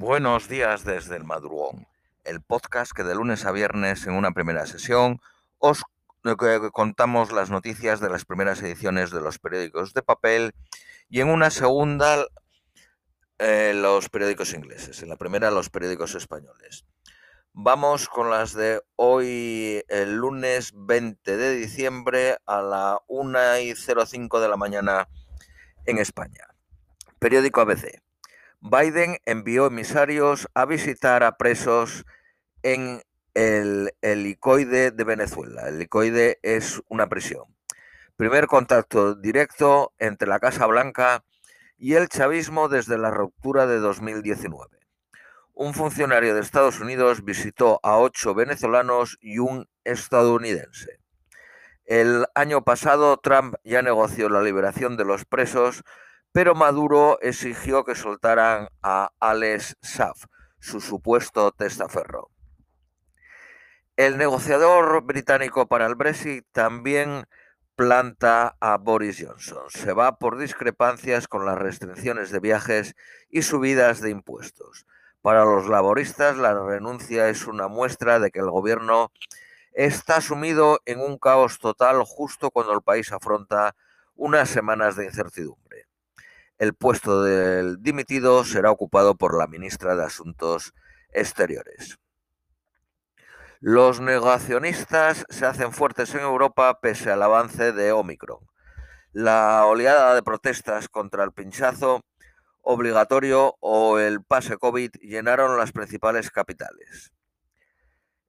Buenos días desde el madrugón, el podcast que de lunes a viernes en una primera sesión os eh, contamos las noticias de las primeras ediciones de los periódicos de papel y en una segunda eh, los periódicos ingleses, en la primera los periódicos españoles. Vamos con las de hoy, el lunes 20 de diciembre a la 1 y 05 de la mañana en España. Periódico ABC. Biden envió emisarios a visitar a presos en el helicoide de Venezuela. El helicoide es una prisión. Primer contacto directo entre la Casa Blanca y el chavismo desde la ruptura de 2019. Un funcionario de Estados Unidos visitó a ocho venezolanos y un estadounidense. El año pasado Trump ya negoció la liberación de los presos pero Maduro exigió que soltaran a Alex Saf, su supuesto testaferro. El negociador británico para el Brexit también planta a Boris Johnson. Se va por discrepancias con las restricciones de viajes y subidas de impuestos. Para los laboristas, la renuncia es una muestra de que el gobierno está sumido en un caos total justo cuando el país afronta unas semanas de incertidumbre. El puesto del dimitido será ocupado por la ministra de Asuntos Exteriores. Los negacionistas se hacen fuertes en Europa pese al avance de Omicron. La oleada de protestas contra el pinchazo obligatorio o el pase COVID llenaron las principales capitales.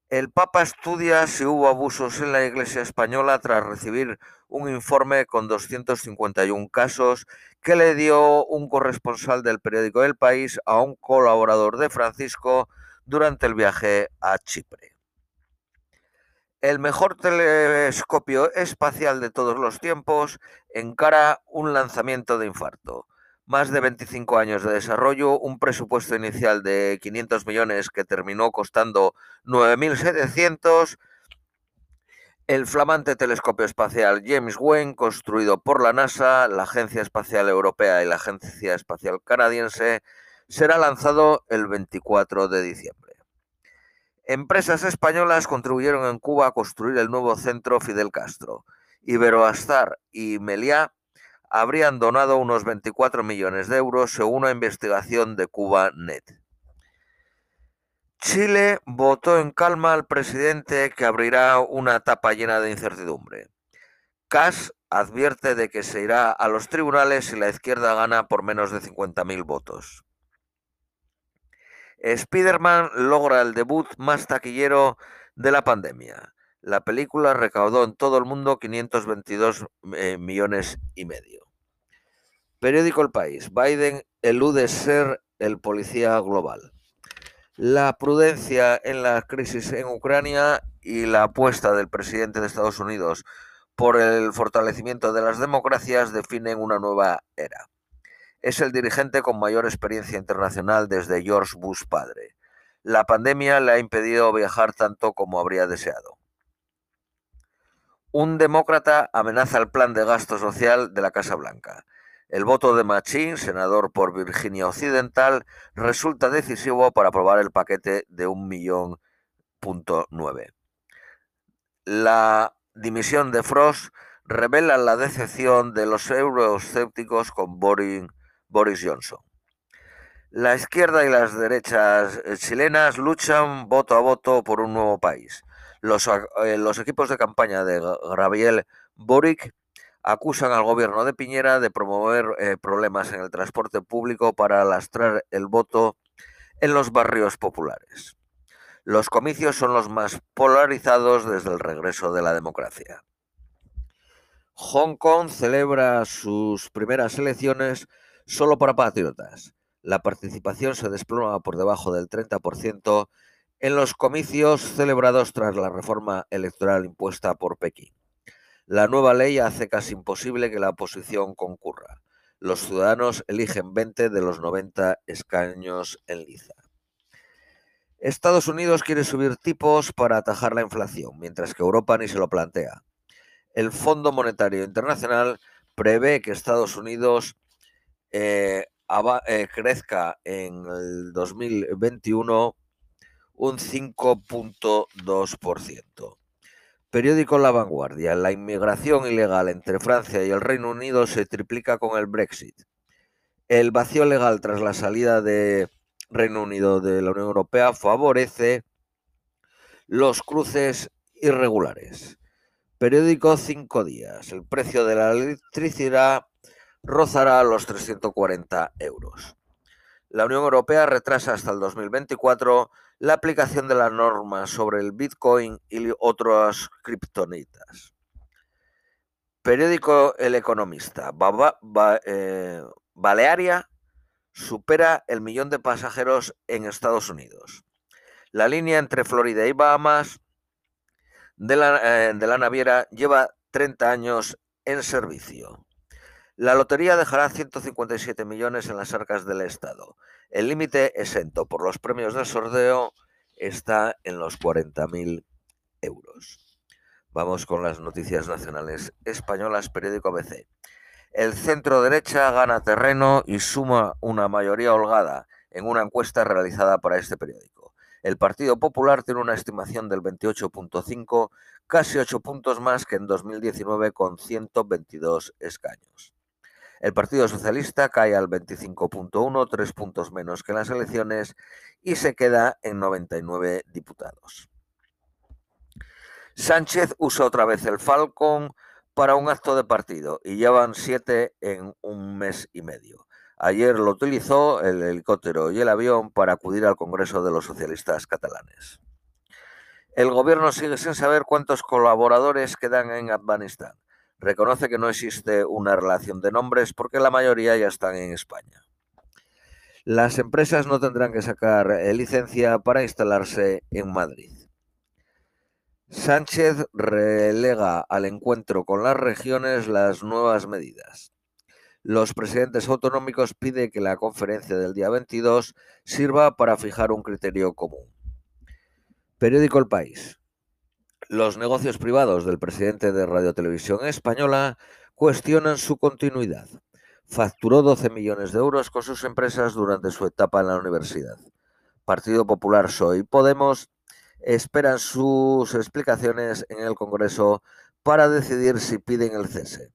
El Papa estudia si hubo abusos en la Iglesia española tras recibir un informe con 251 casos que le dio un corresponsal del periódico El País a un colaborador de Francisco durante el viaje a Chipre. El mejor telescopio espacial de todos los tiempos encara un lanzamiento de infarto más de 25 años de desarrollo, un presupuesto inicial de 500 millones que terminó costando 9.700, el flamante telescopio espacial James Webb, construido por la NASA, la Agencia Espacial Europea y la Agencia Espacial Canadiense, será lanzado el 24 de diciembre. Empresas españolas contribuyeron en Cuba a construir el nuevo centro Fidel Castro. Iberoastar y Meliá habrían donado unos 24 millones de euros según una investigación de CubaNet. Chile votó en calma al presidente que abrirá una etapa llena de incertidumbre. Kass advierte de que se irá a los tribunales si la izquierda gana por menos de 50.000 votos. Spider-Man logra el debut más taquillero de la pandemia. La película recaudó en todo el mundo 522 eh, millones y medio. Periódico El País. Biden elude ser el policía global. La prudencia en la crisis en Ucrania y la apuesta del presidente de Estados Unidos por el fortalecimiento de las democracias definen una nueva era. Es el dirigente con mayor experiencia internacional desde George Bush padre. La pandemia le ha impedido viajar tanto como habría deseado. Un demócrata amenaza el plan de gasto social de la Casa Blanca. El voto de Machín, senador por Virginia Occidental, resulta decisivo para aprobar el paquete de un millón La dimisión de Frost revela la decepción de los euroescépticos con Boris, Boris Johnson. La izquierda y las derechas chilenas luchan voto a voto por un nuevo país. Los, eh, los equipos de campaña de Gabriel Boric acusan al gobierno de Piñera de promover eh, problemas en el transporte público para lastrar el voto en los barrios populares. Los comicios son los más polarizados desde el regreso de la democracia. Hong Kong celebra sus primeras elecciones solo para patriotas. La participación se desploma por debajo del 30% en los comicios celebrados tras la reforma electoral impuesta por Pekín. La nueva ley hace casi imposible que la oposición concurra. Los ciudadanos eligen 20 de los 90 escaños en liza. Estados Unidos quiere subir tipos para atajar la inflación, mientras que Europa ni se lo plantea. El Fondo Monetario Internacional prevé que Estados Unidos eh, eh, crezca en el 2021 un 5.2%. Periódico La Vanguardia. La inmigración ilegal entre Francia y el Reino Unido se triplica con el Brexit. El vacío legal tras la salida de Reino Unido de la Unión Europea favorece los cruces irregulares. Periódico Cinco Días. El precio de la electricidad rozará los 340 euros. La Unión Europea retrasa hasta el 2024 la aplicación de las normas sobre el Bitcoin y otras criptonitas. Periódico El Economista. Eh, Balearia supera el millón de pasajeros en Estados Unidos. La línea entre Florida y Bahamas de la, eh, naviera lleva 30 años en servicio. La lotería dejará 157 millones en las arcas del Estado. El límite exento por los premios del sorteo está en los 40.000 euros. Vamos con las noticias nacionales españolas, periódico ABC. El centro derecha gana terreno y suma una mayoría holgada en una encuesta realizada para este periódico. El Partido Popular tiene una estimación del 28.5, casi 8 puntos más que en 2019 con 122 escaños. El Partido Socialista cae al 25.1, tres puntos menos que en las elecciones, y se queda en 99 diputados. Sánchez usa otra vez el Falcon para un acto de partido y llevan siete en un mes y medio. Ayer lo utilizó el helicóptero y el avión para acudir al Congreso de los Socialistas Catalanes. El gobierno sigue sin saber cuántos colaboradores quedan en Afganistán reconoce que no existe una relación de nombres porque la mayoría ya están en España. Las empresas no tendrán que sacar eh, licencia para instalarse en Madrid. Sánchez relega al encuentro con las regiones las nuevas medidas. Los presidentes autonómicos piden que la conferencia del día 22 sirva para fijar un criterio común. Periódico El País. Los negocios privados del presidente de Radio Televisión Española cuestionan su continuidad. Facturó 12 millones de euros con sus empresas durante su etapa en la universidad. Partido Popular Soy Podemos esperan sus explicaciones en el Congreso para decidir si piden el cese.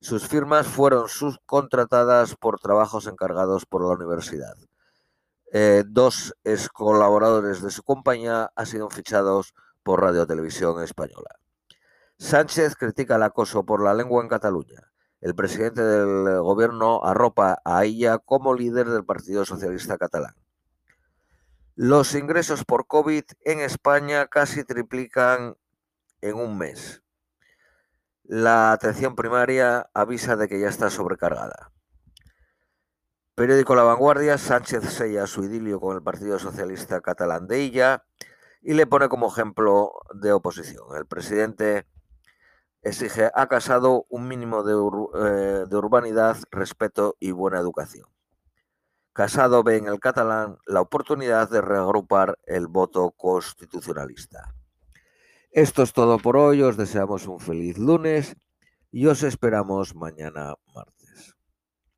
Sus firmas fueron subcontratadas por trabajos encargados por la universidad. Eh, dos ex colaboradores de su compañía han sido fichados por Radio Televisión Española. Sánchez critica el acoso por la lengua en Cataluña. El presidente del gobierno arropa a ella como líder del Partido Socialista Catalán. Los ingresos por COVID en España casi triplican en un mes. La atención primaria avisa de que ya está sobrecargada. Periódico La Vanguardia, Sánchez sella su idilio con el Partido Socialista Catalán de ella y le pone como ejemplo de oposición. El presidente exige a Casado un mínimo de, eh, de urbanidad, respeto y buena educación. Casado ve en el catalán la oportunidad de reagrupar el voto constitucionalista. Esto es todo por hoy, os deseamos un feliz lunes y os esperamos mañana